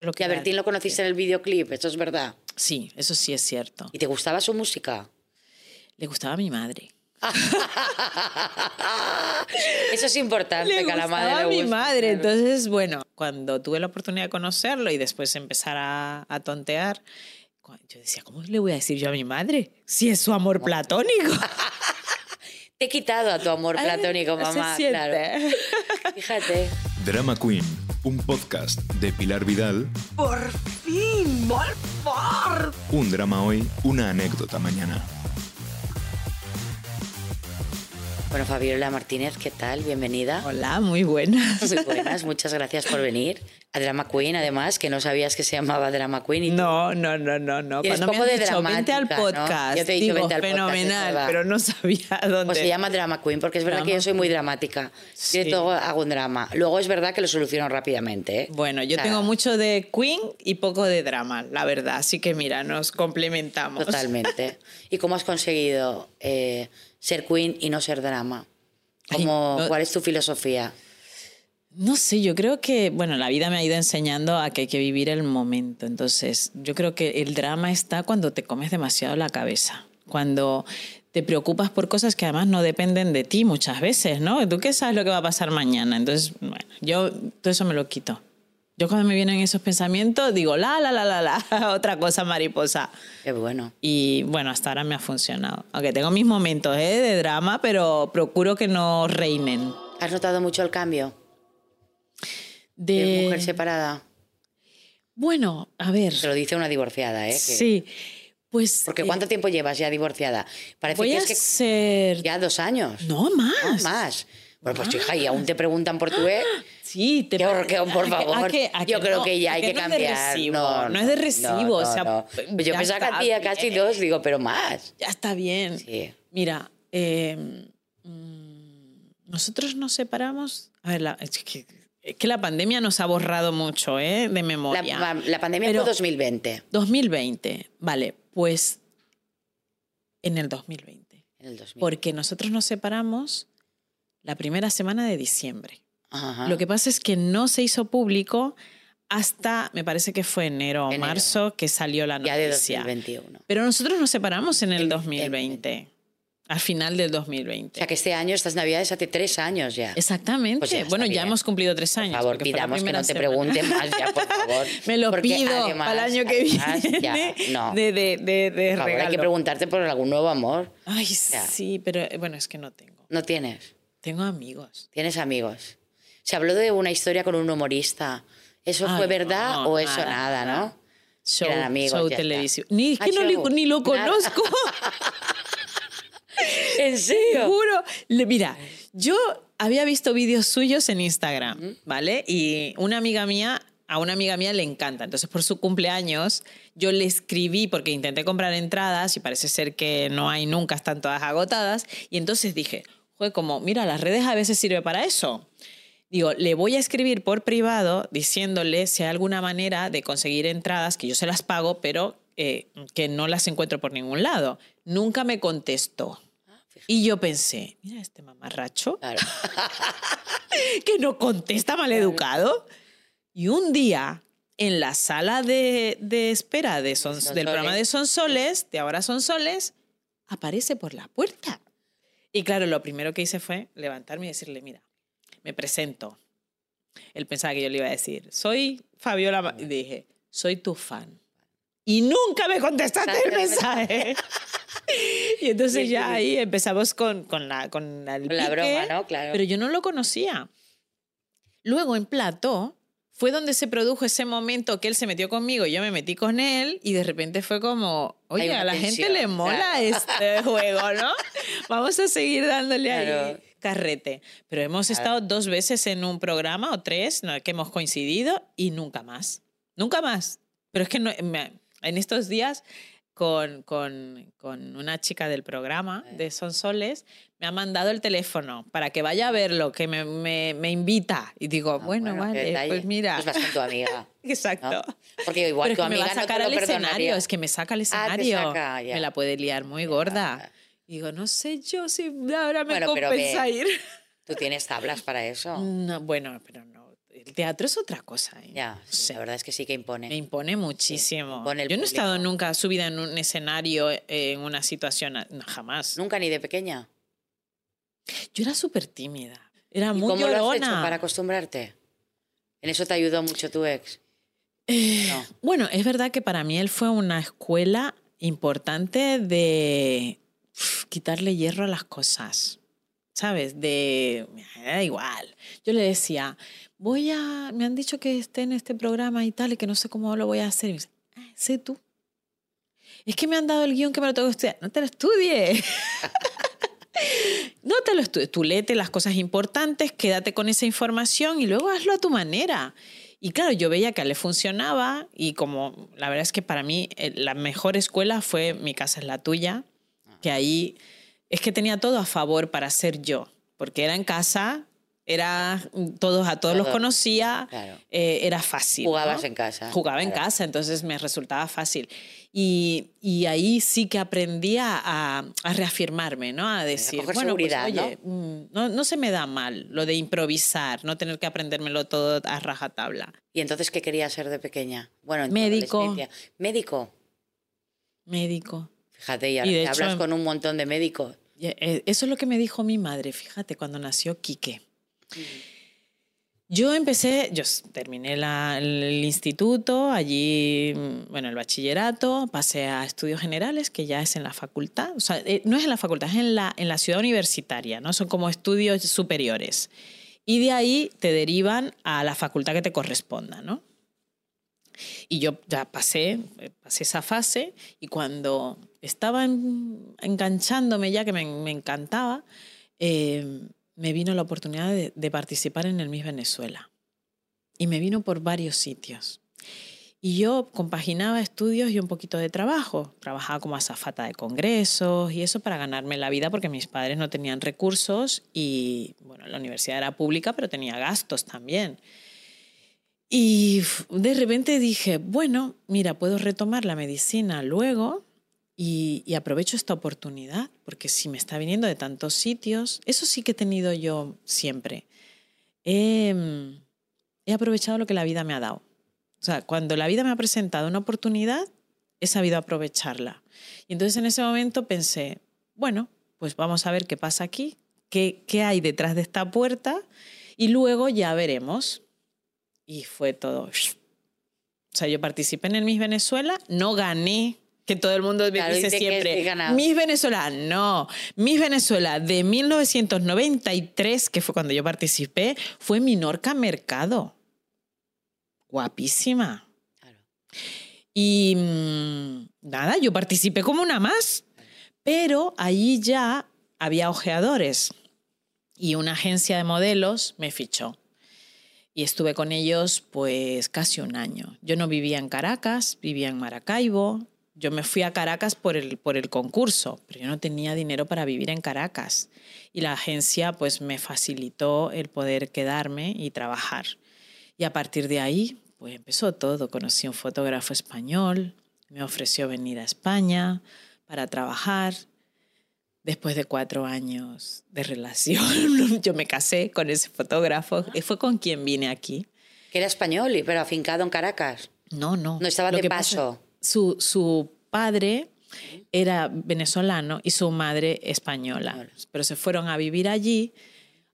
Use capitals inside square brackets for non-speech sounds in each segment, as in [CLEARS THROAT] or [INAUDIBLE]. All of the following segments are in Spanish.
Lo Y a Bertín lo conociste en el videoclip, eso es verdad. Sí, eso sí es cierto. ¿Y te gustaba su música? Le gustaba a mi madre. [LAUGHS] Eso es importante, Le que a la gustaba madre a le mi madre. Entonces, bueno, cuando tuve la oportunidad de conocerlo y después empezar a, a tontear, yo decía, ¿cómo le voy a decir yo a mi madre? Si es su amor platónico. [LAUGHS] Te he quitado a tu amor platónico, mamá. siente. Claro. Fíjate. Drama Queen, un podcast de Pilar Vidal. Por fin, por favor. Un drama hoy, una anécdota mañana. Bueno, Fabiola Martínez, ¿qué tal? Bienvenida. Hola, muy buenas. Muy buenas, [LAUGHS] muchas gracias por venir. A Drama Queen, además, que no sabías que se llamaba Drama Queen. Y No, no, no, no, no. Cuando me has de dicho, vente al dramática, ¿no? podcast, Yo te he dicho, digo, vente al podcast, fenomenal, verdad. pero no sabía dónde. Pues se llama Drama Queen, porque es verdad que Drama yo soy muy dramática. Sí. Yo todo hago un drama. Luego es verdad que lo soluciono rápidamente. ¿eh? Bueno, yo O sea, tengo mucho de Queen y poco de drama, la verdad. Así que mira, nos complementamos. Totalmente. [LAUGHS] ¿Y cómo has conseguido eh, ser Queen y no ser drama? ¿Cómo, Ay, no- ¿Cuál es tu filosofía? No sé, yo creo que, bueno, la vida me ha ido enseñando a que hay que vivir el momento. Entonces, yo creo que el drama está cuando te comes demasiado la cabeza, cuando te preocupas por cosas que además no dependen de ti muchas veces, ¿no? ¿Tú qué sabes lo que va a pasar mañana? Entonces, bueno, yo todo eso me lo quito. Yo cuando me vienen esos pensamientos digo, la, la, la, la, la, [LAUGHS] otra cosa mariposa. Qué bueno. Y bueno, hasta ahora me ha funcionado. Aunque tengo mis momentos ¿eh? de drama, pero procuro que no reinen. ¿Has notado mucho el cambio de De... mujer separada? Bueno, a ver. Te lo dice una divorciada, ¿eh? Que- Sí, pues... Porque eh, ¿cuánto tiempo llevas ya divorciada? Parece voy que a es que ser... ya dos años. No, No, más. Bueno, pues hija, y aún te preguntan por tu ex. [GASPS] Sí, te horror, por ¿A que- a favor. que- a Yo que creo no? que ya ¿A hay que, no es de cambiar. recibo? no, No es de recibo, o sea, no. p- Yo pensaba que hacía casi dos, digo, pero más. Ya está bien. Sí. Mira, eh, mm, nosotros nos separamos... A ver, la- es, que, es que la pandemia nos ha borrado mucho, ¿eh? De memoria. la- la pandemia Pero- fue 2020. 2020, vale, pues en el 2020. En el 2000. Porque nosotros nos separamos la primera semana de diciembre. Ajá. Lo que pasa es que no se hizo público hasta, me parece que fue enero o Enero. marzo, que salió la ya de noticia. 2021. Pero nosotros nos separamos en el En- 2020, al final del O 2020. sea que este año, estas navidades, hace tres años ya. Exactamente. Pues ya bueno, ya hemos cumplido tres años. Por favor, pidamos que no te pregunten más ya, por favor. [LAUGHS] Me lo pido además- para el año que además, viene. ya, no. De, de, de, de Por favor, hay que regalo. preguntarte por algún nuevo amor. Ay, Ya. sí, pero eh, bueno, es que no tengo. No tienes. Tengo amigos. Tienes amigos. Se habló de una historia con un humorista. ¿Eso Ay, fue verdad no, o eso nada, nada, nada. no? Show, Eran amigos, show televisivo. Ni, es Ah, que no, le- show. ni lo conozco. [LAUGHS] ¿En serio? juro. Le- Mira, yo había visto vídeos suyos en Instagram, ¿vale? Y una amiga mía, a una amiga mía le encanta. Entonces, por su cumpleaños, yo le escribí porque intenté comprar entradas y parece ser que no hay nunca, están todas agotadas. Y entonces dije, joder, como, mira, las redes a veces sirve para eso. Digo, le voy a escribir por privado diciéndole si hay alguna manera de conseguir entradas, que yo se las pago, pero eh, que no las encuentro por ningún lado. Nunca me contestó. Y yo pensé, mira este mamarracho Claro. [LAUGHS] que no contesta maleducado. Y un día, en la sala de, de espera de Son- Sonsoles. del programa de Sonsoles, de Ahora Sonsoles, aparece por la puerta. Y claro, lo primero que hice fue levantarme y decirle, mira, me presento. Él pensaba que yo le iba a decir, soy Fabiola. Ma-". Y dije, soy tu fan. Y nunca me contestaste el mensaje. [LAUGHS] y entonces ya ahí empezamos con, con la, con el Con la pique, broma, ¿no? Claro. Pero yo no lo conocía. Luego en Plató fue donde se produjo ese momento que él se metió conmigo y yo me metí con él y de repente fue como, oye, a la gente le mola claro. este [LAUGHS] juego, ¿no? Vamos a seguir dándole ahí Claro. carrete. Pero hemos Claro. estado dos veces en un programa o tres ¿no? que hemos coincidido y nunca más. Nunca más. Pero es que no- me- en estos días con, con, con una chica del programa de Sonsoles, me ha mandado el teléfono para que vaya a verlo, que me, me, me invita. Y digo, Ah, bueno, qué vale, pues mira. Pues vas con tu amiga. [LAUGHS] Exacto. ¿no? Porque igual Pero es tu que me amiga va a no sacar lo al escenario, es que me saca al Ah, escenario. saca, ya. Me la puede liar muy gorda. Y digo, no sé yo si ahora me Bueno, pero compensa ve. ir. Tú tienes tablas para eso. [LAUGHS] No, bueno, pero no. El teatro es otra cosa. ¿eh? Ya, O sí, sea, la verdad es que sí que impone. me impone muchísimo. impone Yo no he estado nunca subida en un escenario, eh, en una situación, no, jamás. Nunca ni de pequeña. Yo era súper tímida. Era ¿Y muy cómo lo has hecho para acostumbrarte? En eso te ayudó mucho tu ex. Eh, No. Bueno, es verdad que para mí él fue una escuela importante de quitarle hierro a las cosas. ¿Sabes? De. Me da igual. Yo le decía, voy a. Me han dicho que esté en este programa y tal, y que no sé cómo lo voy a hacer. Y me dice, "Ah, sé tú. Es que me han dado el guion que me lo tengo que estudiar. No te lo estudies. [LAUGHS] No te lo estudies. Tú léete las cosas importantes, quédate con esa información y luego hazlo a tu manera. Y claro, yo veía que a él le funcionaba y como la verdad es que para mí eh, la mejor escuela fue Mi casa es la tuya, que ahí es que tenía todo a favor para ser yo, porque era en casa, era todos a todos los conocía, Claro. eh, era fácil. Jugabas ¿no? en casa. Jugaba en casa, entonces me resultaba fácil. Y, y ahí sí que aprendí a, a- a reafirmarme, ¿no? A decir, coger bueno, pues, oye, mm, ¿no? no se me da mal lo de improvisar, no tener que aprendérmelo todo a rajatabla. ¿Y entonces qué querías ser de pequeña? Bueno, Médico. Médico. Médico. Fíjate, y Y de hecho, hablas en- con un montón de médicos. Eh, Eso es lo que me dijo mi madre, fíjate, cuando nació Quique. Yo empecé, yo terminé la- el, el instituto, allí, mm, bueno, el bachillerato, pasé a estudios generales, que ya es en la facultad, o sea, eh, no es en la facultad, es en la, en la ciudad universitaria, ¿no? Son como estudios superiores. Y de ahí te derivan a la facultad que te corresponda, ¿no? Y yo ya pasé, eh, pasé esa fase y cuando estaba en- enganchándome ya, que me, encantaba, eh, me vino la oportunidad de, de participar en el Miss Venezuela. Y me vino por varios sitios. Y yo compaginaba estudios y un poquito de trabajo. Trabajaba como azafata de congresos y eso para ganarme la vida porque mis padres no tenían recursos y, bueno, la universidad era pública, pero tenía gastos también. Y de repente dije, bueno, mira, puedo retomar la medicina luego y, aprovecho esta oportunidad, porque si me está viniendo de tantos sitios, eso sí que he tenido yo siempre. He, mm, he aprovechado lo que la vida me ha dado. O sea, cuando la vida me ha presentado una oportunidad, he sabido aprovecharla. Y entonces en ese momento pensé, bueno, pues vamos a ver qué pasa aquí, qué, qué hay detrás de esta puerta y luego ya veremos. Y fue todo. O sea, yo participé en el Miss Venezuela, no gané, que todo el mundo me Claro, dice siempre. Miss Venezuela, no. Miss Venezuela de 1993, que fue cuando yo participé, fue Minorca Mercado. Guapísima. Claro. Y mm, nada, yo participé como una más, pero allí ya había ojeadores y una agencia de modelos me fichó. Y estuve con ellos pues casi un año. Yo no vivía en Caracas, vivía en Maracaibo. Yo me fui a Caracas por el, por el concurso, pero yo no tenía dinero para vivir en Caracas. Y la agencia pues me facilitó el poder quedarme y trabajar. Y a partir de ahí, pues empezó todo. Conocí a un fotógrafo español, me ofreció venir a España para trabajar. Después de cuatro años de relación, [LAUGHS] yo me casé con ese fotógrafo. Y fue con quien vine aquí. Que era español, y- pero afincado en Caracas. No, no. No estaba Lo de pasa- paso. su, su padre era venezolano y su madre española. Pero se fueron a vivir allí.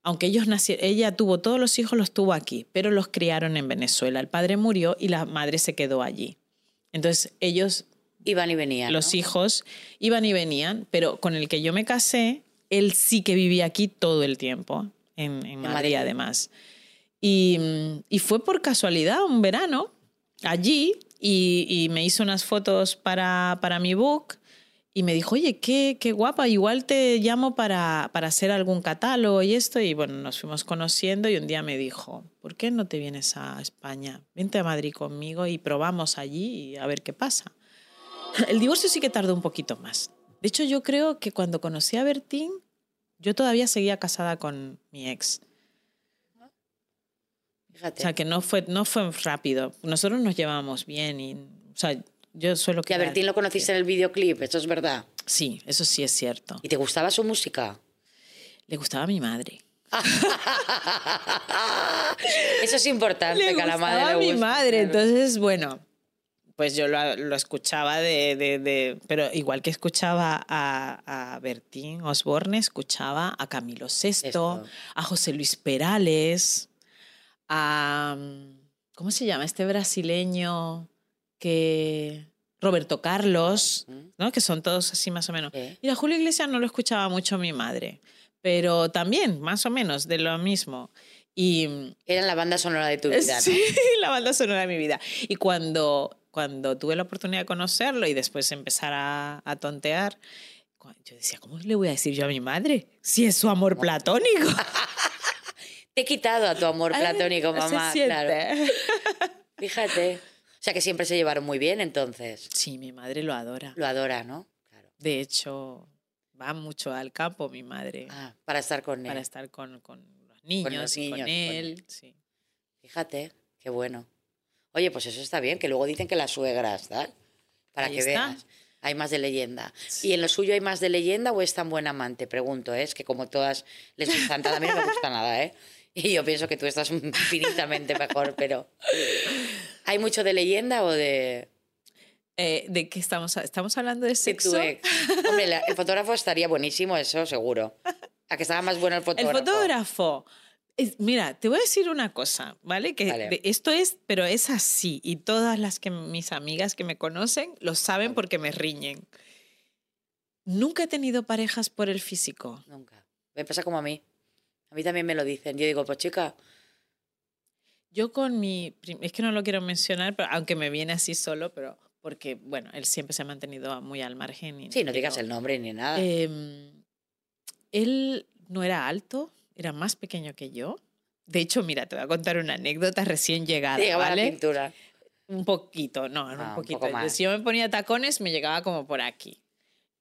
Aunque ellos nacieron, ella tuvo todos los hijos, los tuvo aquí, pero los criaron en Venezuela. El padre murió y la madre se quedó allí. Entonces ellos Iban y venían. los ¿no? hijos iban y venían, pero con el que yo me casé, él sí que vivía aquí todo el tiempo, en, en Madrid, Madrid. además. Y, mm, y fue por casualidad un verano allí y, y me hizo unas fotos para, para mi book y me dijo, oye, qué, qué guapa, igual te llamo para, para hacer algún catálogo y esto. Y bueno, nos fuimos conociendo y un día me dijo, ¿por qué no te vienes a España? Vente a Madrid conmigo y probamos allí y a ver qué pasa. [LAUGHS] El divorcio sí que tardó un poquito más. De hecho, yo creo que cuando conocí a Bertín, yo todavía seguía casada con mi ex. Fíjate. O sea, que no fue, no fue rápido. Nosotros nos llevábamos bien y, o sea, yo suelo que a Bertín lo conociste en el videoclip, eso es verdad. Sí, eso sí es cierto. ¿Y te gustaba su música? Le gustaba a mi madre. [LAUGHS] Eso es importante, le que a la madre le a mi madre. Entonces, bueno, pues yo lo, lo escuchaba de, de- de- Pero igual que escuchaba a, a Bertín Osborne, escuchaba a Camilo VI, Esto. a José Luis Perales, a... ¿Cómo se llama? Este brasileño que... Roberto Carlos, ¿no? Que son todos así más o menos. Sí. Mira, Julio Iglesias no lo escuchaba mucho mi madre, pero también, más o menos, de lo mismo. Y Era la banda sonora de tu vida, [LAUGHS] ¿no? Sí, la banda sonora de mi vida. Y cuando, cuando tuve la oportunidad de conocerlo y después empezar a, a tontear, yo decía, ¿cómo le voy a decir yo a mi madre si es su amor platónico? [LAUGHS] Te he quitado a tu amor platónico, Se mamá. siente. Claro. [LAUGHS] Fíjate. O sea que siempre se llevaron muy bien, entonces. Sí, mi madre lo adora. Lo adora, ¿no? Claro. De hecho, va mucho al campo mi madre Ah, para estar con él. para estar con, con los niños los y con niños, con él. sí. Fíjate, qué bueno. Oye, pues eso está bien, que luego dicen que las suegras, ¿tal? Para Ahí que está. veas. Hay más de leyenda. ¿Y en lo suyo hay más de leyenda o es tan buen amante? Pregunto, ¿eh? es que como todas les gustan, a mí no me gusta nada, ¿eh? Y yo pienso que tú estás [LAUGHS] infinitamente mejor, pero... ¿Hay mucho de leyenda o de, Eh, ¿De qué estamos? Estamos hablando de de sexo. tu ex? Hombre, la- el fotógrafo estaría buenísimo, eso seguro. A que estaba más bueno el [LAUGHS] El fotógrafo. Es- mira, te voy a decir una cosa, ¿vale? Que Vale. esto es, pero es así. Y todas las que mis amigas que me conocen lo saben porque me riñen. Nunca he tenido parejas por el físico. Nunca. Me pasa como a mí. A mí también me lo dicen. Yo digo, pues chica, Yo con mi... Es que no lo quiero mencionar, pero aunque me viene así solo, pero porque, bueno, él siempre se ha mantenido muy al margen. y sí, no digas el nombre ni nada. Em, él no era alto, era más pequeño que yo. De hecho, mira, te voy a contar una anécdota recién llegada, Llegaba la ¿vale? pintura. Un poquito, no, Ah, un un poquito. más. Si yo me ponía tacones, me llegaba como por aquí.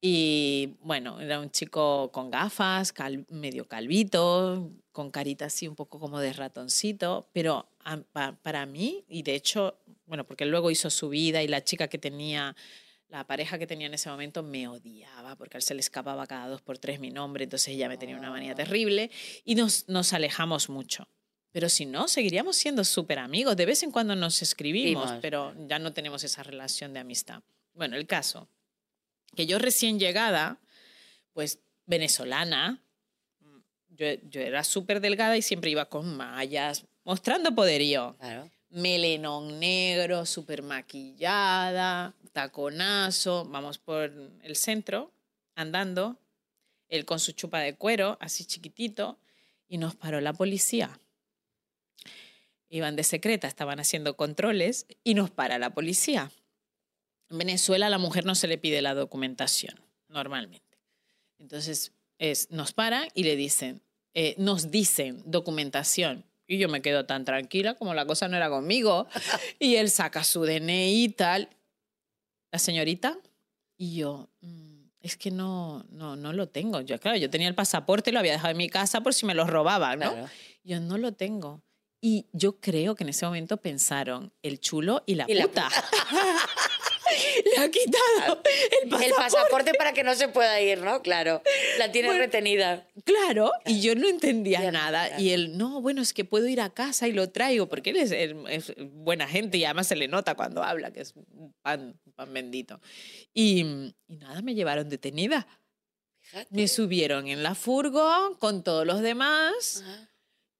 Y bueno, era un chico con gafas, cal- medio calvito, con carita así un poco como de ratoncito, pero a- para mí, y de hecho, bueno, porque luego hizo su vida y la chica que tenía, la pareja que tenía en ese momento me odiaba porque a él se le escapaba cada dos por tres mi nombre, entonces ella me tenía una manía terrible y nos, nos alejamos mucho. Pero si no, seguiríamos siendo súper amigos. De vez en cuando nos escribimos, Vimos, pero ya no tenemos esa relación de amistad. Bueno, el caso, que yo recién llegada, pues venezolana, yo, yo era súper delgada y siempre iba con mallas, mostrando poderío. Claro. Melenón negro, súper maquillada, taconazo, vamos por el centro, andando, él con su chupa de cuero, así chiquitito, y nos paró la policía. Iban de secreta, estaban haciendo controles y nos para la policía. En Venezuela a la mujer no se le pide la documentación, normalmente. Entonces, es, nos paran y le dicen, eh, nos dicen documentación. Y yo me quedo tan tranquila como la cosa no era conmigo. Y él saca su DNI y tal. La señorita. Y yo, "Mm, es que no, no, no lo tengo. Yo, claro, yo tenía el pasaporte, lo había dejado en mi casa por si me lo robaban, ¿no? Claro. Yo no lo tengo. Y yo creo que en ese momento pensaron el chulo y la Y la puta. [LAUGHS] Ha quitado el pasaporte. El pasaporte para que no se pueda ir, ¿no? Claro. La tienes Bueno, retenida. Claro, y yo no entendía nada. claro. Y él, no, bueno, es que puedo ir a casa y lo traigo, porque él es, él es buena gente y además se le nota cuando habla, que es un pan, un pan bendito. Y, y nada, me llevaron detenida. Fíjate. Me subieron en la furgo con todos los demás. Ajá.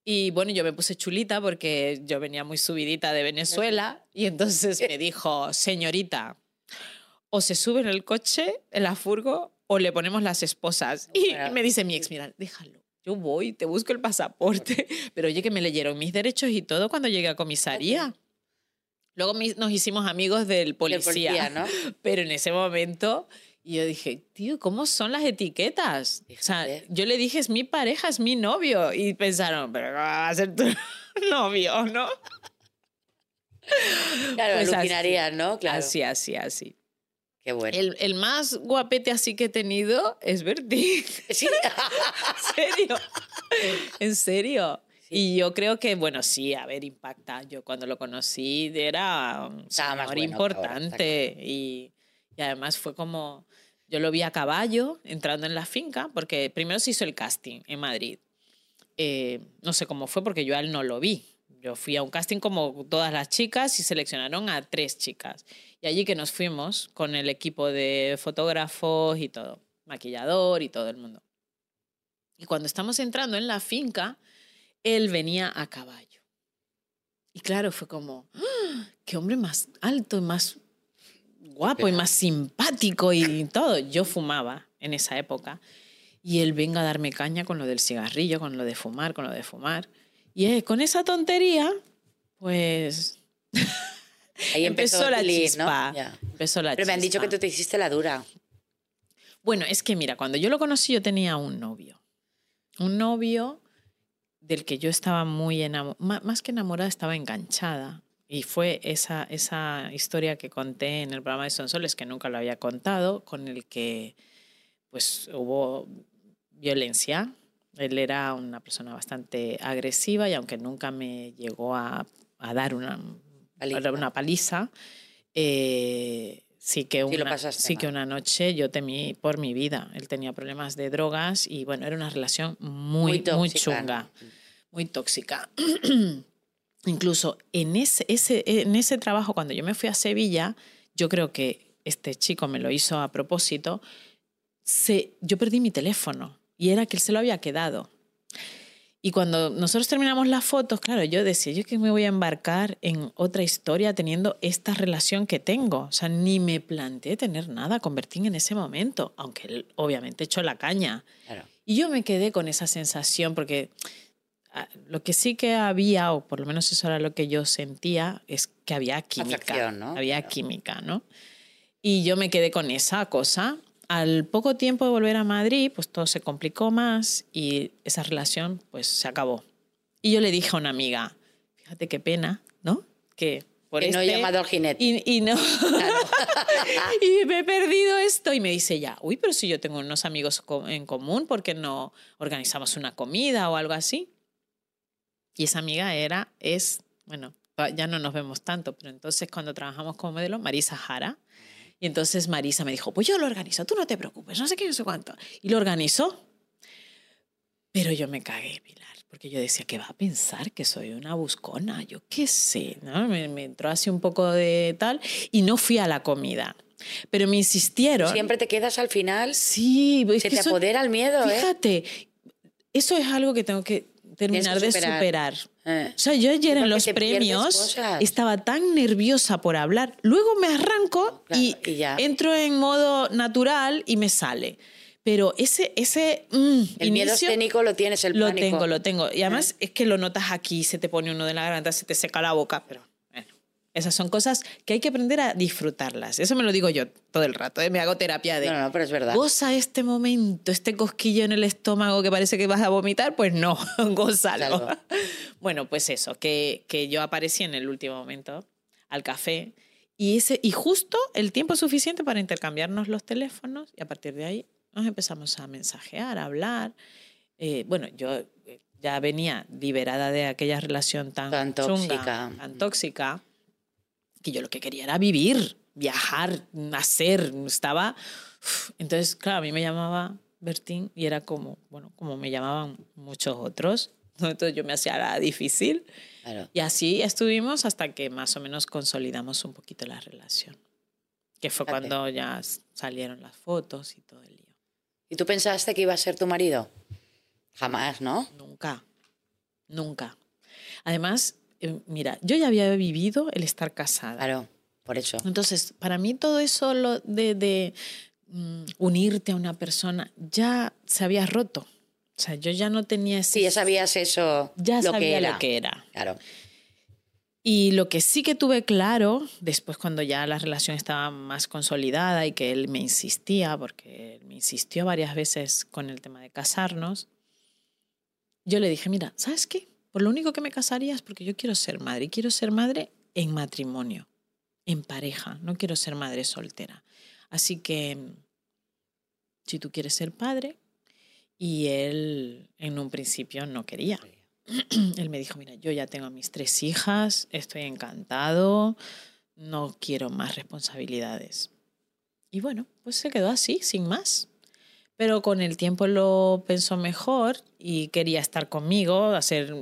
Y bueno, yo me puse chulita porque yo venía muy subidita de Venezuela. Y entonces me dijo, señorita, o se sube en el coche, en la furgo, o le ponemos las esposas. Y, me dice mi ex, mira, déjalo. Yo voy, te busco el pasaporte. [LAUGHS] Pero oye, que me leyeron mis derechos y todo cuando llegué a comisaría. Luego nos hicimos amigos del Del policía. ¿no? [LAUGHS] Pero en ese momento, y yo dije, tío, ¿cómo son las etiquetas? O sea, yo le dije, es mi pareja, es mi novio. Y pensaron, pero ¿cómo va a ser tu [LAUGHS] novio, ¿no? Claro, Pues así. alucinarías, ¿no? Claro. Así, así, así. Qué bueno. El, el más guapete así que he tenido es Bertín. [LAUGHS] Sí. ¿En serio? ¿En serio? Y yo creo que, bueno, sí, a ver, impacta. Yo cuando lo conocí era un Estaba más señor bueno que ahora, importante y, y además fue como, yo lo vi a caballo entrando en la finca, porque primero se hizo el casting en Madrid. eh, no sé cómo fue porque yo a él no lo vi. Yo fui a un casting como todas las chicas y seleccionaron a tres chicas. Y allí que nos fuimos con el equipo de fotógrafos y todo, maquillador y todo el mundo. Y cuando estamos entrando en la finca, él venía a caballo. Y claro, fue como, ¡ah! qué hombre más alto y más guapo y más simpático y todo. Yo fumaba en esa época. Y él venga a darme caña con lo del cigarrillo, con lo de fumar, con lo de fumar. Y eh, con esa tontería, pues... [LAUGHS] Ahí empezó, la el lead, ¿no? chispa. Ya. Empezó la Pero me han dicho que tú te hiciste la dura. Bueno, es que mira, cuando yo lo conocí yo tenía un novio. Un novio del que yo estaba muy enamorada, más que enamorada, estaba enganchada. Y fue esa, esa historia que conté en el programa de Sonsoles, que nunca lo había contado, con el que pues hubo violencia. Él era una persona bastante agresiva y aunque nunca me llegó a, a dar una Paliza. una paliza, eh, sí, que Sí una, pasaste sí que una noche yo temí por mi vida. Él tenía problemas de drogas y bueno, era una relación muy, Muy muy, tóxica, chunga, ¿no? muy tóxica. [CLEARS THROAT] Incluso en ese, ese, en ese trabajo, cuando yo me fui a Sevilla, yo creo que este chico me lo hizo a propósito, se, yo perdí mi teléfono y era que él se lo había quedado. Y cuando nosotros terminamos las fotos, claro, yo decía, yo que me voy a embarcar en otra historia teniendo esta relación que tengo. O sea, ni me planteé tener nada con Bertín en ese momento, aunque él obviamente echó la caña. Claro. Y yo me quedé con esa sensación porque ah, lo que sí que había, o por lo menos eso era lo que yo sentía, es que había química. Atracción, ¿no? Había Claro. química, ¿no? Y yo me quedé con esa cosa. Al poco tiempo de volver a Madrid, pues todo se complicó más y esa relación pues se acabó. Y yo le dije a una amiga, fíjate qué pena, ¿no? Que por Que no he este- llamado al jinete. y, y no. [LAUGHS] y me he perdido esto. Y me dice ya, uy, pero si yo tengo unos amigos en común, ¿por qué no organizamos una comida o algo así? Y esa amiga era, es, bueno, ya no nos vemos tanto, pero entonces cuando trabajamos como modelo, Marisa Jara. Y entonces Marisa me dijo, pues yo lo organizo, tú no te preocupes, no sé qué, no sé cuánto. Y lo organizó. Pero yo me cagué, Pilar, porque yo decía, ¿qué va a pensar? Que soy una buscona, yo qué sé, ¿no? Me, me entró así un poco de tal y no fui a la comida. Pero me insistieron. Siempre te quedas al final. Sí, Se que te eso- apodera el miedo, ¿eh? Fíjate, eso es algo que tengo que terminar de superar. superar. Eh. O sea, yo ayer en los premios estaba tan nerviosa por hablar. Luego me arranco Claro, y, y ya. entro en modo natural y me sale. Pero ese, ese mm, El miedo inicio escénico lo tienes, el lo pánico. tengo, lo tengo. Y además es que lo notas aquí, se te pone uno de la garganta, se te seca la boca. Pero esas son cosas que hay que aprender a disfrutarlas. Eso me lo digo yo todo el rato. ¿eh? Me hago terapia de No, no, pero es verdad. Goza este momento, este cosquillo en el estómago que parece que vas a vomitar, pues no, [LAUGHS] gózalo. [LAUGHS] Bueno, pues eso, que, que yo aparecí en el último momento al café y, ese, y justo el tiempo suficiente para intercambiarnos los teléfonos y a partir de ahí nos empezamos a mensajear, a hablar. Eh, bueno, yo eh, ya venía liberada de aquella relación tan, Tan chunga, tóxica. tan tóxica, que yo lo que quería era vivir, viajar, nacer, estaba... Entonces, claro, a mí me llamaba Bertín y era como, bueno, como me llamaban muchos otros, [LAUGHS] entonces yo me hacía la difícil. Claro. Y así estuvimos hasta que más o menos consolidamos un poquito la relación. Que fue Fíjate. cuando ya salieron las fotos y todo el lío. ¿Y tú pensaste que iba a ser tu marido? Jamás, ¿no? Nunca, nunca. Además, eh, mira, yo ya había vivido el estar casada. Claro, por eso. Entonces, para mí todo eso lo de, de, mm, unirte a una persona ya se había roto. O sea, yo ya no tenía ese... Sí, ya sabías eso, ya lo sabía que era. lo que era. Claro. Y lo que sí que tuve claro, después cuando ya la relación estaba más consolidada y que él me insistía, porque él me insistió varias veces con el tema de casarnos, yo le dije, mira, ¿sabes qué? Por lo único que me casaría es porque yo quiero ser madre y quiero ser madre en matrimonio, en pareja, no quiero ser madre soltera. Así que, si tú quieres ser padre, y él en un principio no quería. [CLEARS THROAT] Él me dijo, mira, yo ya tengo a mis tres hijas, estoy encantado, no quiero más responsabilidades. Y bueno, pues se quedó así, sin más. Pero con el tiempo lo pensó mejor y quería estar conmigo, hacer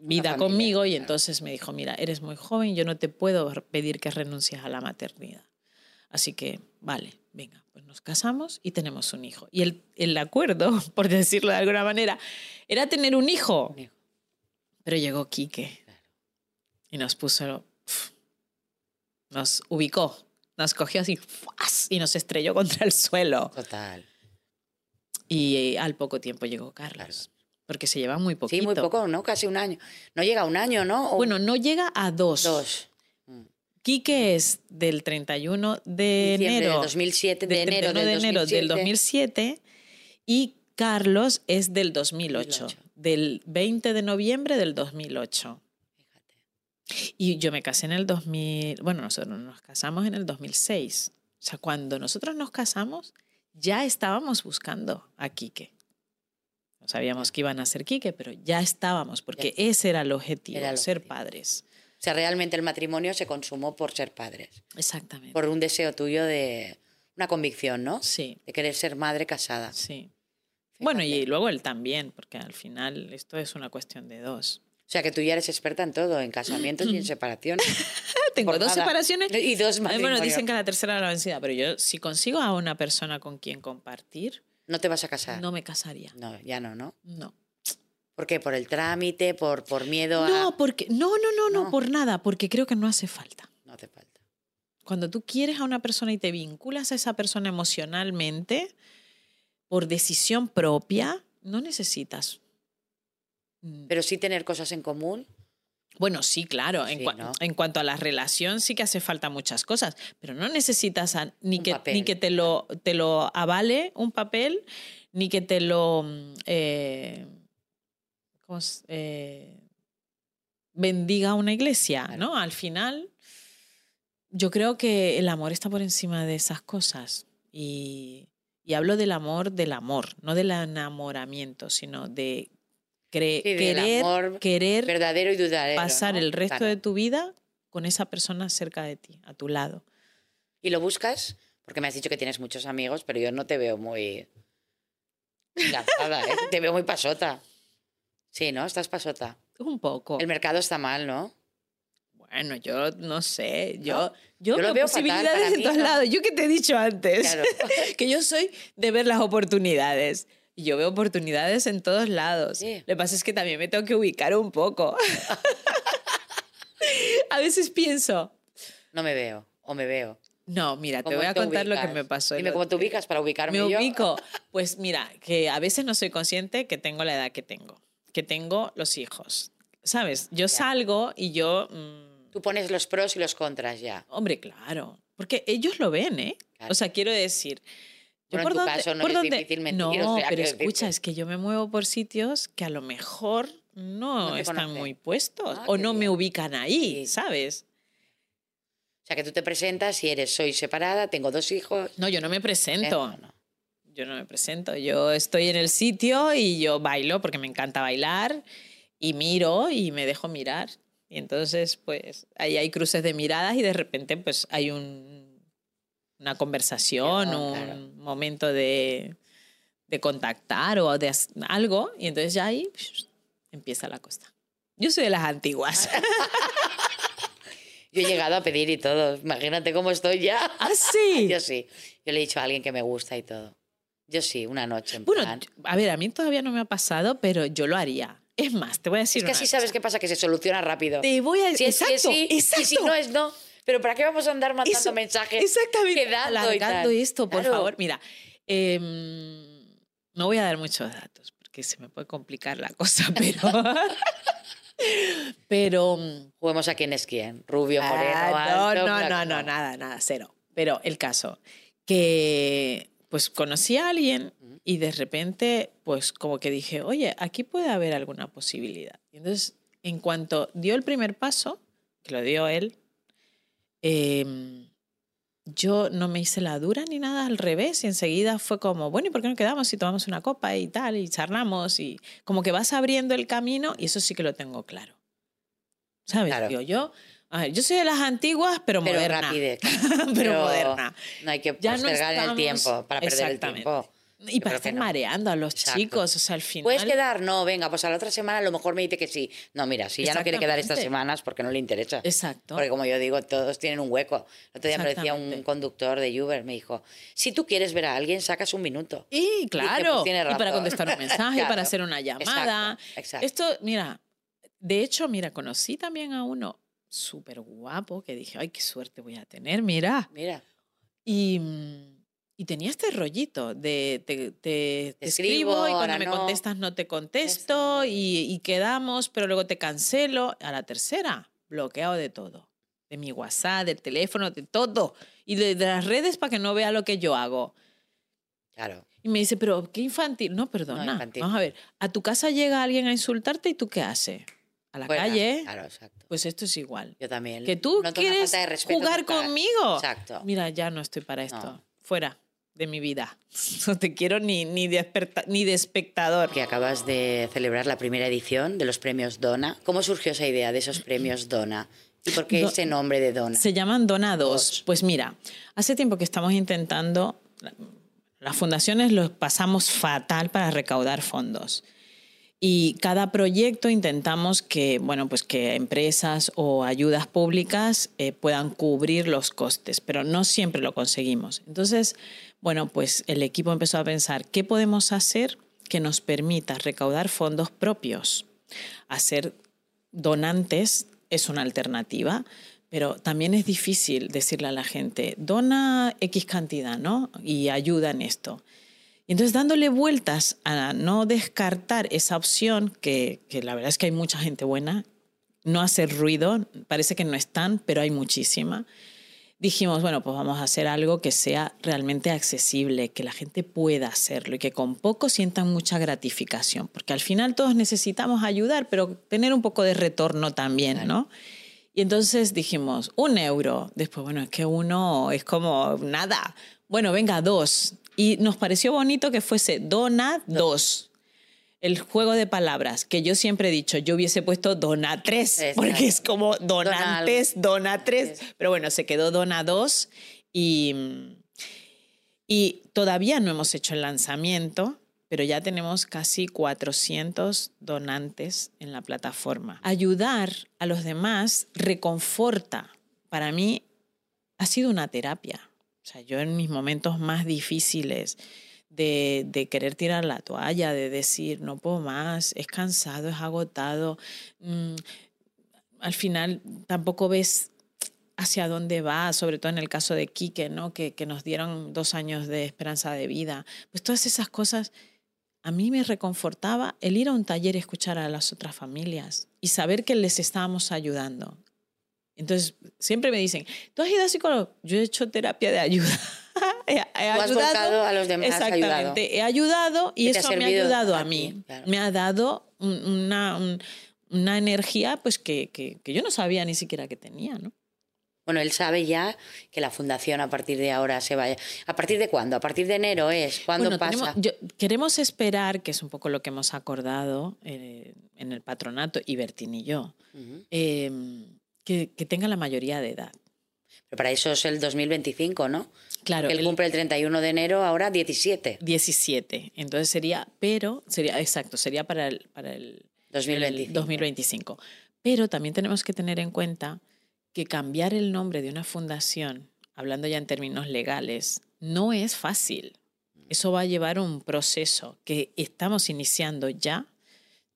vida familia, conmigo y claro. entonces me dijo, mira, eres muy joven, yo no te puedo pedir que renuncies a la maternidad. Así que, vale, venga, pues nos casamos y tenemos un hijo. Y el, el acuerdo, [LAUGHS] por decirlo de alguna manera, era tener un hijo. Un hijo. Pero llegó Quique y nos puso, pf, nos ubicó, nos cogió así ¡fuas! y nos estrelló contra el suelo. Total. Y al poco tiempo llegó Carlos, porque se lleva muy poquito. Sí, muy poco, ¿no? Casi un año. No llega a un año, ¿no? O Bueno, no llega a dos. dos. Quique es del 31 de Diciembre enero. del 2007, de del enero 31 del de enero del 2007. 2007 y Carlos es del 2008, 2008. del 20 de noviembre del 2008. Fíjate. Y yo me casé en el 2000, bueno, nosotros nos casamos en el 2006. O sea, cuando nosotros nos casamos, ya estábamos buscando a Quique. No sabíamos que iban a ser Quique, pero ya estábamos, porque ese era el objetivo, Era el ser objetivo. padres. O sea, realmente el matrimonio se consumó por ser padres. Exactamente. Por un deseo tuyo de. Una convicción, ¿no? Sí, De querer ser madre casada. sí. Bueno, y luego él también, porque al final esto es una cuestión de dos. O sea, que tú ya eres experta en todo, en casamientos y en [LAUGHS] separaciones. [LAUGHS] Tengo Por dos nada. separaciones Y dos Eh, Bueno, dicen que la tercera era la vencida, pero yo si consigo a una persona con quien compartir, No te vas a casar. no me casaría. No, ya no, ¿no? No. ¿Por qué? ¿Por el trámite? ¿Por, por miedo a.? No, porque no, no, no, no, No. por nada, porque creo que no hace falta. No hace falta. Cuando tú quieres a una persona y te vinculas a esa persona emocionalmente por decisión propia, no necesitas. Mm, Pero sí tener cosas en común. Bueno, sí, claro. En, Sí, cua- ¿no? en cuanto a la relación, sí que hace falta muchas cosas, pero no necesitas a- ni, Un que, papel. ni que te lo, te lo avale un papel, ni que te lo eh. Eh, bendiga una iglesia, Claro. ¿no? Al final, yo creo que el amor está por encima de esas cosas. Y, y hablo del amor del amor, no del enamoramiento, sino de cre- Sí, querer, amor querer Verdadero y duradero. pasar ¿no? el resto Claro. de tu vida con esa persona cerca de ti, a tu lado. ¿Y lo buscas? Porque me has dicho que tienes muchos amigos, pero yo no te veo muy lanzada, ¿eh? Te veo muy pasota. Sí, ¿no? Estás pasota. Un poco. El mercado está mal, ¿no? Bueno, yo no sé, yo, yo, Yo veo veo posibilidades en todos no. lados. Yo que te he dicho antes, Claro. [LAUGHS] que yo soy de ver las oportunidades. Y yo veo oportunidades en todos lados. Sí. Lo que pasa es que también me tengo que ubicar un poco. [LAUGHS] a veces pienso, No me veo. O me veo. no, mira, te ¿Cómo voy a contar lo que ubicas? me pasó. Dime cómo te ubicas para ubicarme Me yo. ubico. [LAUGHS] Pues mira, que a veces no soy consciente que tengo la edad que tengo, que tengo los hijos. ¿Sabes? Yo salgo y yo... mm, Tú pones los pros y los contras ya. hombre, claro. Porque ellos lo ven, ¿eh? Claro. O sea, quiero decir... Bueno, en tu caso no por es dónde- difícil mentir, No, o sea, pero escucha, es que yo me muevo por sitios que a lo mejor no, están muy puestos Ah, o no me ubican ahí, Sí. ¿sabes? O sea, que tú te presentas y eres, soy separada, tengo dos hijos. No, yo no me presento. No, no. Yo no me presento, yo estoy en el sitio y yo bailo porque me encanta bailar y miro y me dejo mirar. Y entonces, pues, ahí hay cruces de miradas y de repente, pues, hay un, una conversación, Ya, un claro. momento de, de contactar o de algo y entonces ya ahí psh, empieza la costa. Yo soy de las antiguas. [LAUGHS] Yo he llegado a pedir y todo. Imagínate cómo estoy ya. ¿Ah, sí? [LAUGHS] Yo sí. Yo le he dicho a alguien que me gusta y todo. Yo sí, una noche. En Bueno, plan. a ver, a mí todavía no me ha pasado, pero yo lo haría. Es más, te voy a decir Es que así cosa. sabes qué pasa, que se soluciona rápido. Te voy a Si es sí, es exacto, sí, exacto. y si no es no. Pero ¿para qué vamos a andar mandando Eso, mensajes? Exactamente. quedando y Alargando esto, por Claro. favor. Mira, em, no voy a dar muchos datos porque se me puede complicar la cosa, [LAUGHS] pero. pero. mm, Juguemos a quién es quién. Rubio, moreno, ah, alto, no, no, no, no, nada, nada, cero. Pero el caso, que pues conocí a alguien y de repente, pues como que dije, oye, aquí puede haber alguna posibilidad. Y entonces, en cuanto dio el primer paso, que lo dio él, em, yo no me hice la dura ni nada, al revés, y enseguida fue como, bueno, ¿y por qué no quedamos y tomamos una copa y tal, y charlamos? Y como que vas abriendo el camino, y eso sí que lo tengo claro. ¿Sabes? Claro. Digo, yo, a ver, yo soy de las antiguas, pero, Pero moderna. rapidez. [LAUGHS] pero, Pero moderna. No hay que Ya no postergar en el estamos- tiempo para perder el tiempo. Y para estar no. mareando a los Exacto. chicos, o sea, al final... ¿Puedes quedar? No, venga, pues a la otra semana a lo mejor me dice que sí. No, mira, si ya no quiere quedar estas semanas porque no le interesa. Exacto. Porque como yo digo, todos tienen un hueco. El otro día me decía un conductor de Uber, me dijo, si tú quieres ver a alguien, sacas un minuto. Y claro, pues tiene y para contestar un [LAUGHS] mensaje, Claro. para hacer una llamada. Exacto, exacto. Esto, mira, de hecho, mira, conocí también a uno súper guapo que dije, ay, qué suerte voy a tener, mira. Mira, Y, y tenía este rollito de te, te- te escribo, escribo, y cuando me no. contestas no te contesto y, y quedamos, pero luego te cancelo. A la tercera, bloqueado de todo. De mi WhatsApp, del teléfono, de todo. Y de, de las redes para que no vea lo que yo hago. claro. Y me dice, pero qué infantil. No, perdona. infantil. Vamos a ver, a tu casa llega alguien a insultarte y tú qué haces? A la calle. Claro, exacto. Pues esto es igual. Yo también. Que tú una quieres jugar conmigo. Exacto. Mira, ya no estoy para esto. No. Fuera de mi vida. [LAUGHS] No te quiero ni, ni, de, especta- ni de espectador. Que acabas de celebrar la primera edición de los premios Dona. ¿Cómo surgió esa idea de esos premios Dona? ¿Y por qué Do- ese nombre de Dona? Se llaman donados. Dos. Pues mira, hace tiempo que estamos intentando, las fundaciones los pasamos fatal para recaudar fondos. Y cada proyecto intentamos que, bueno, pues que empresas o ayudas públicas eh, puedan cubrir los costes, pero no siempre lo conseguimos. Entonces, bueno, pues el equipo empezó a pensar qué podemos hacer que nos permita recaudar fondos propios. Hacer donantes es una alternativa, pero también es difícil decirle a la gente, dona X cantidad, ¿no? Y ayuda en esto. Entonces dándole vueltas a no descartar esa opción, que, que la verdad es que hay mucha gente buena, no hacer ruido, parece que no están, pero hay muchísima. Dijimos, bueno, pues vamos a hacer algo que sea realmente accesible, que la gente pueda hacerlo y que con poco sientan mucha gratificación, porque al final todos necesitamos ayudar, pero tener un poco de retorno también, ¿no? Y entonces dijimos, un euro. Después, bueno, es que uno es como nada. Bueno, venga, dos. Y nos pareció bonito que fuese dona dos. El juego de palabras, que yo siempre he dicho, yo hubiese puesto dona tres, Exacto. porque es como Dona donantes, dona tres. Pero bueno, se quedó dona dos y, y todavía no hemos hecho el lanzamiento, pero ya tenemos casi 400 donantes en la plataforma. Ayudar a los demás reconforta. Para mí ha sido una terapia. O sea, yo en mis momentos más difíciles de, querer tirar la toalla, de decir, no puedo más, es cansado, es agotado, mm, al final tampoco ves hacia dónde va, sobre todo en el caso de Quique, ¿no? que, que nos dieron dos años de esperanza de vida. Pues todas esas cosas a mí me reconfortaba el ir a un taller y escuchar a las otras familias y saber que les estábamos ayudando. Entonces, siempre me dicen, ¿tú has ido a psicólogo? Yo he hecho terapia de ayuda. [LAUGHS] he, he has volcado a los demás, has ayudado. Exactamente. He ayudado y eso me ha ayudado a mí. claro. Me ha dado un- una, un- una energía pues que, que, que yo no sabía ni siquiera que tenía, ¿no? Bueno, él sabe ya que la fundación a partir de ahora se vaya. ¿A partir de cuándo? ¿A partir de enero es? ¿Cuándo Bueno, pasa? tenemos- yo- queremos esperar, que es un poco lo que hemos acordado eh, en el patronato, y Bertín y yo, Ujú. eh, que, que tenga la mayoría de edad. Pero para eso es el 2025, ¿no? Claro, Que él el- cumple el 31 de enero, ahora 17. 17. Entonces sería, pero, sería, exacto, sería para el, para el 2025. el 2025. Pero también tenemos que tener en cuenta que cambiar el nombre de una fundación, hablando ya en términos legales, no es fácil. Eso va a llevar un proceso que estamos iniciando ya.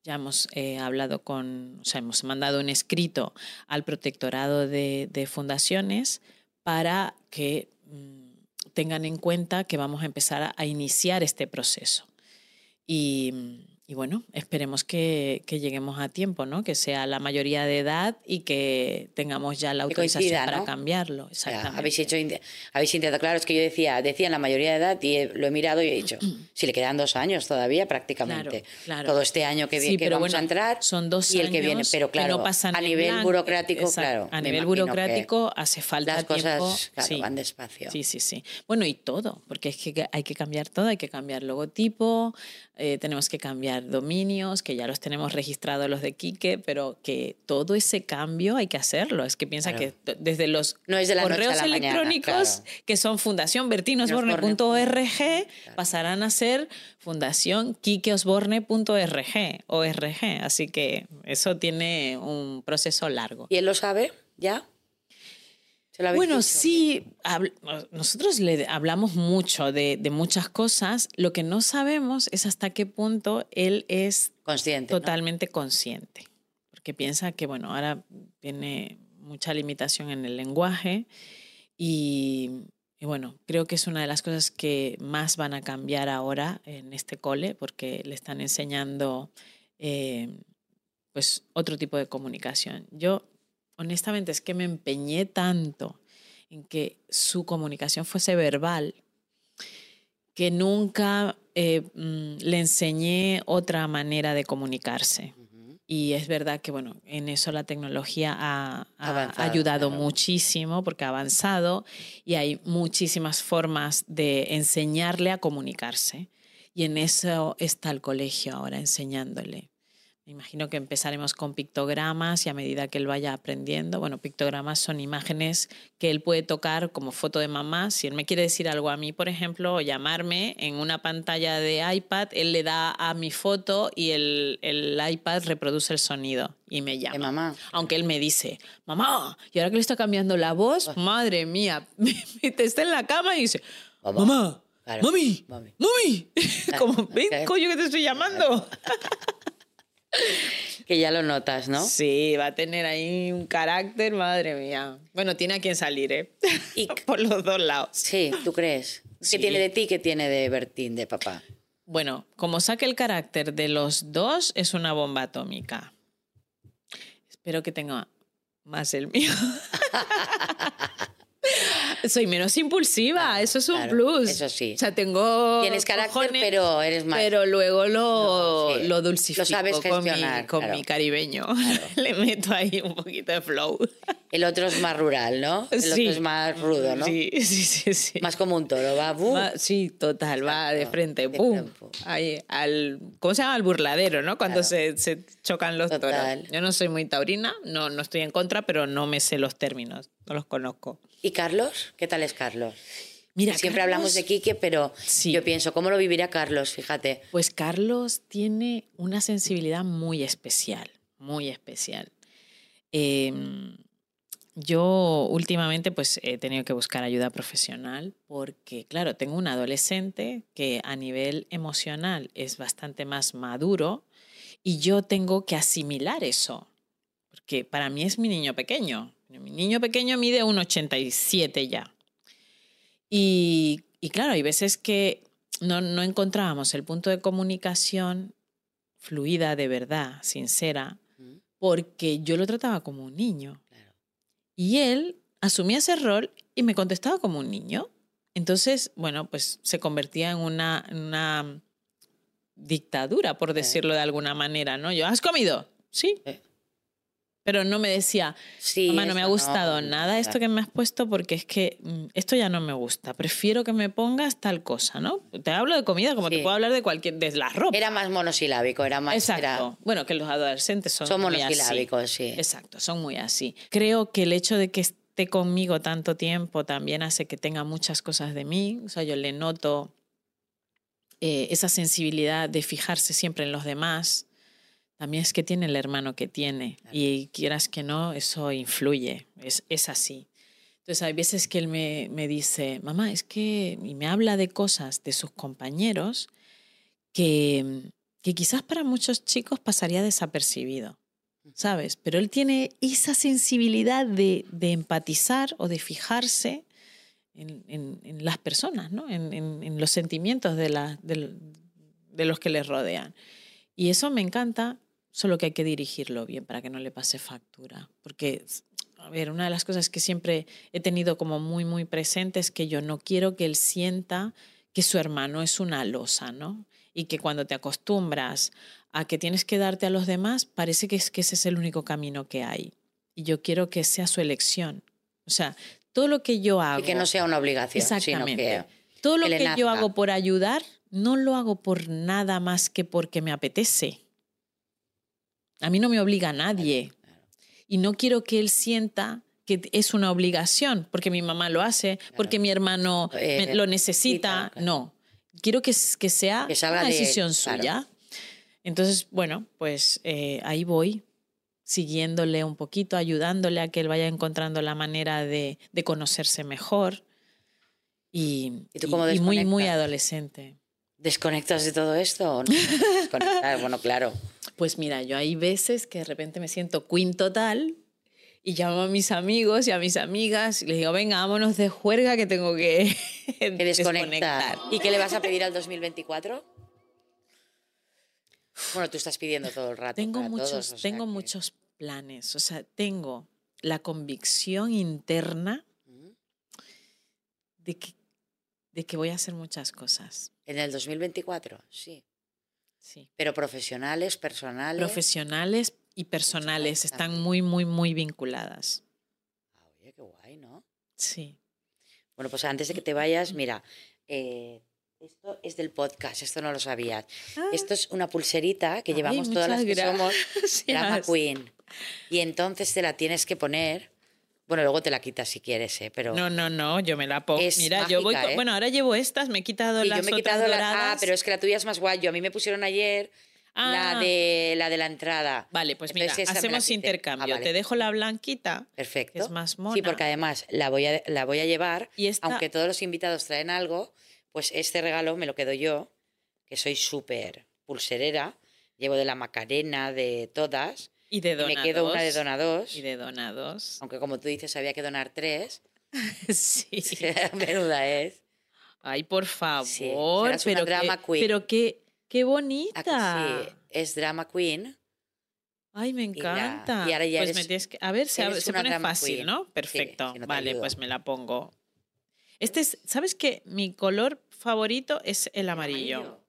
Ya hemos eh, hablado con, o sea, hemos mandado un escrito al protectorado de, de fundaciones para que mm, tengan en cuenta que vamos a empezar a, iniciar este proceso. Y, y bueno, esperemos que, que lleguemos a tiempo, ¿no? Que sea la mayoría de edad y que tengamos ya la autorización coincida, para ¿no? cambiarlo. O sea, Exactamente. habéis hecho habéis intentado, claro, es que yo decía, decían la mayoría de edad y lo he mirado y he dicho, [CLEARS THROAT] si le quedan dos años todavía prácticamente. Claro, claro. Todo este año que, Sí, que vamos bueno, a entrar son dos y el que viene, pero no claro, a nivel blanco. burocrático, Exacto. claro. A nivel burocrático hace falta las cosas, tiempo. claro, sí. van despacio. Sí, sí, sí. Bueno, y todo, porque es que hay que cambiar todo, hay que cambiar logotipo, eh, tenemos que cambiar cambiar dominios, que ya los tenemos registrados los de Quique, pero que todo ese cambio hay que hacerlo. Es que piensa Claro. que desde los No es de la noche a correos mañana, electrónicos, claro. que son Fundación bertinosborne.org, pasarán a ser Fundación quiqueosborne.org, ORG. Así que eso tiene un proceso largo. ¿Y él lo sabe ya? ¿Se lo habéis Bueno, dicho? sí, nosotros le hablamos mucho de, de muchas cosas. Lo que no sabemos es hasta qué punto él es Consciente. ¿no? totalmente consciente. Porque piensa que, bueno, ahora tiene mucha limitación en el lenguaje y, y bueno, creo que es una de las cosas que más van a cambiar ahora en este cole porque le están enseñando eh, pues otro tipo de comunicación. Yo honestamente es que me empeñé tanto en que su comunicación fuese verbal que nunca eh, mm, le enseñé otra manera de comunicarse. Y es verdad que, bueno, en eso la tecnología ha, ha Avanzado, ayudado claro. muchísimo porque ha avanzado y hay muchísimas formas de enseñarle a comunicarse. Y en eso está el colegio ahora, enseñándole. Me imagino que empezaremos con pictogramas y a medida que él vaya aprendiendo, bueno, pictogramas son imágenes que él puede tocar como foto de mamá. Si él me quiere decir algo a mí, por ejemplo, o llamarme en una pantalla de iPad, él le da a mi foto y el, el iPad reproduce el sonido y me llama. De mamá. Aunque él me dice, mamá, y ahora que le está cambiando la voz, madre mía, [LAUGHS] me, te está en la cama y dice, Mamá. mamá, Claro. mami, Mami. mami, [LAUGHS] como, [LAUGHS] ven, coño, que te estoy llamando. [LAUGHS] Que ya lo notas, ¿no? Sí, va a tener ahí un carácter, madre mía. Bueno, tiene a quien salir, ¿eh? Y- [LAUGHS] Por los dos lados. Sí, ¿tú crees? Sí. ¿Qué tiene de ti? ¿Qué tiene de Bertín, de papá? Bueno, como saque el carácter de los dos, es una bomba atómica. Espero que tenga más el mío. [LAUGHS] Soy menos impulsiva, eso es un claro, plus. eso sí. O sea, tengo. Tienes carácter, cojones, pero eres más- Pero luego lo, No, sí. lo dulcifico Lo sabes con, mi, con claro. mi caribeño. [LAUGHS] Le meto ahí un poquito de flow. El otro es más rural, ¿no? El Sí. otro es más rudo, ¿no? Sí, [LAUGHS] sí, sí. sí. Más como un toro, va. ¡bu! Va- sí, total, va de frente, ¡pum! frente. Ahí, al, ¿Cómo se llama? Al burladero, ¿no? Cuando Claro. se, se chocan los Total. toros. Yo no soy muy taurina, no, no estoy en contra, pero no me sé los términos, no los conozco. ¿Y Carlos? ¿Qué tal es Carlos? Mira, Siempre Carlos- hablamos de Quique, pero Sí. yo pienso, ¿cómo lo viviría Carlos? Fíjate. Pues Carlos tiene una sensibilidad muy especial, muy especial. Eh, yo últimamente pues he tenido que buscar ayuda profesional porque, claro, tengo un adolescente que a nivel emocional es bastante más maduro y yo tengo que asimilar eso. Porque para mí es mi niño pequeño. Mi niño pequeño mide un 87 ya. Y, y claro, hay veces que no, no encontrábamos el punto de comunicación fluida de verdad, sincera, porque yo lo trataba como un niño. Y él asumía ese rol y me contestaba como un niño. Entonces, bueno, pues se convertía en una, en una dictadura, por decirlo de alguna manera, ¿no? Yo, ¿has comido? Sí. Pero no me decía, Sí, mamá, no me ha gustado no, nada esto que me has puesto porque es que mm, esto ya no me gusta. Prefiero que me pongas tal cosa, ¿no? Te hablo de comida como Sí. te puedo hablar de cualquier, de la ropa. Era más monosilábico, era más... Exacto. era- Bueno, que los adolescentes son, Son muy así. monosilábicos, sí. Exacto, son muy así. Creo que el hecho de que esté conmigo tanto tiempo también hace que tenga muchas cosas de mí. O sea, yo le noto eh, esa sensibilidad de fijarse siempre en los demás. También es que tiene el hermano que tiene. Y quieras que no, eso influye. Es, es así. Entonces, hay veces que él me, me dice, mamá, es que. Y me habla de cosas de sus compañeros que, que quizás para muchos chicos pasaría desapercibido. ¿Sabes? Pero él tiene esa sensibilidad de, de empatizar o de fijarse en, en- en las personas, ¿no? en, en- los sentimientos de, la- del- de los que les rodean. Y eso me encanta, solo que hay que dirigirlo bien para que no le pase factura. Porque, a ver, una de las cosas que siempre he tenido como muy, muy presente es que yo no quiero que él sienta que su hermano es una losa, ¿no? Y que cuando te acostumbras a que tienes que darte a los demás, parece que, es, que ese es el único camino que hay. Y yo quiero que sea su elección. O sea, todo lo que yo hago... Y que no sea una obligación, sino Exactamente. que... Todo lo que yo hago por ayudar no lo hago por nada más que porque me apetece. A mí no me obliga a nadie. Y no quiero que él sienta que es una obligación, porque mi mamá lo hace, porque mi hermano Eh, me- lo necesita. No. Quiero que, que sea Que una de- decisión claro. suya. Entonces, bueno, pues eh, ahí voy, siguiéndole un poquito, ayudándole a que él vaya encontrando la manera de, de conocerse mejor. Y, ¿Y tú cómo y muy, muy adolescente. ¿Desconectas de todo esto o no? Desconectar, bueno, claro. Pues mira, yo hay veces que de repente me siento queen total y llamo a mis amigos y a mis amigas y les digo, venga, vámonos de juerga que tengo que, [LAUGHS] Que desconectar. desconectar. ¿Y qué le vas a pedir al 2024? Bueno, tú estás pidiendo todo el rato. Tengo para muchos, todos, o sea tengo que- muchos planes. O sea, tengo la convicción interna de que, de que voy a hacer muchas cosas. En el 2024, sí. Sí. Pero profesionales, personales. Profesionales y personales están muy, muy, muy vinculadas. Ah, oye, qué guay, ¿no? Sí. Bueno, pues antes de que te vayas, mira, eh, esto es del podcast, esto no lo sabías. Esto es una pulserita que Ay, llevamos todas las que muchas somos [LAUGHS] Drama gracias. Queen. Y entonces te la tienes que poner. Bueno, luego te la quitas si quieres, ¿eh? Pero No, no, no, yo me la pongo. Mira, yo voy. mágica, con- ¿eh? Bueno, ahora llevo estas, me he quitado Sí, las yo me he otras quitado la. Ah, pero es que la tuya es más guay. Yo a mí me pusieron ayer Ah. la de la de la entrada. Vale, pues mira, Entonces la hacemos quité. intercambio. Ah, vale. Te dejo la blanquita, Perfecto. que es más mona. Sí, porque además la voy a, la voy a llevar. Y esta- Aunque todos los invitados traen algo, pues este regalo me lo quedo yo, que soy súper pulserera. Llevo de la Macarena, de todas. Y de Y donados. me quedo una de donados. Y de donados. Aunque como tú dices, había que donar tres. [LAUGHS] sí. [LAUGHS] Menuda es. Ay, por favor. Sí, serás una pero drama qué, queen. pero qué, qué ¿A que bonita. sí? Es Drama Queen. Ay, me Y la- encanta. y ahora ya pues eres- me tienes que. A ver, se, pone fácil, queen. ¿no? Perfecto. no vale, ayudo. pues me la pongo. Este es, ¿sabes qué? Mi color favorito es el amarillo.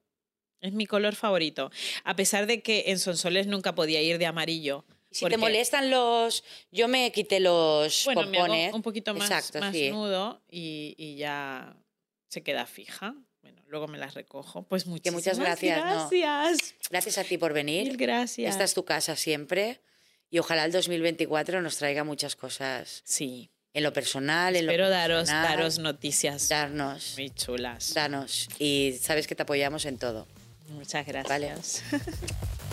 Es mi color favorito. A pesar de que en Sonsoles nunca podía ir de amarillo. Si porque- te molestan los... Yo me quité los Bueno, me hago pompones. un poquito más, Exacto, más sí. nudo y, y ya se queda fija. Bueno, luego me las recojo. Pues Que muchísimas muchas gracias, ¿no? gracias. Gracias a ti por venir. Mil gracias. Esta es tu casa siempre. Y ojalá el 2024 nos traiga muchas cosas Sí. en lo personal, en lo Espero daros, profesional. daros noticias Darnos, muy chulas. danos. Y sabes que te apoyamos en todo. Muchas gracias. Vale. [LAUGHS]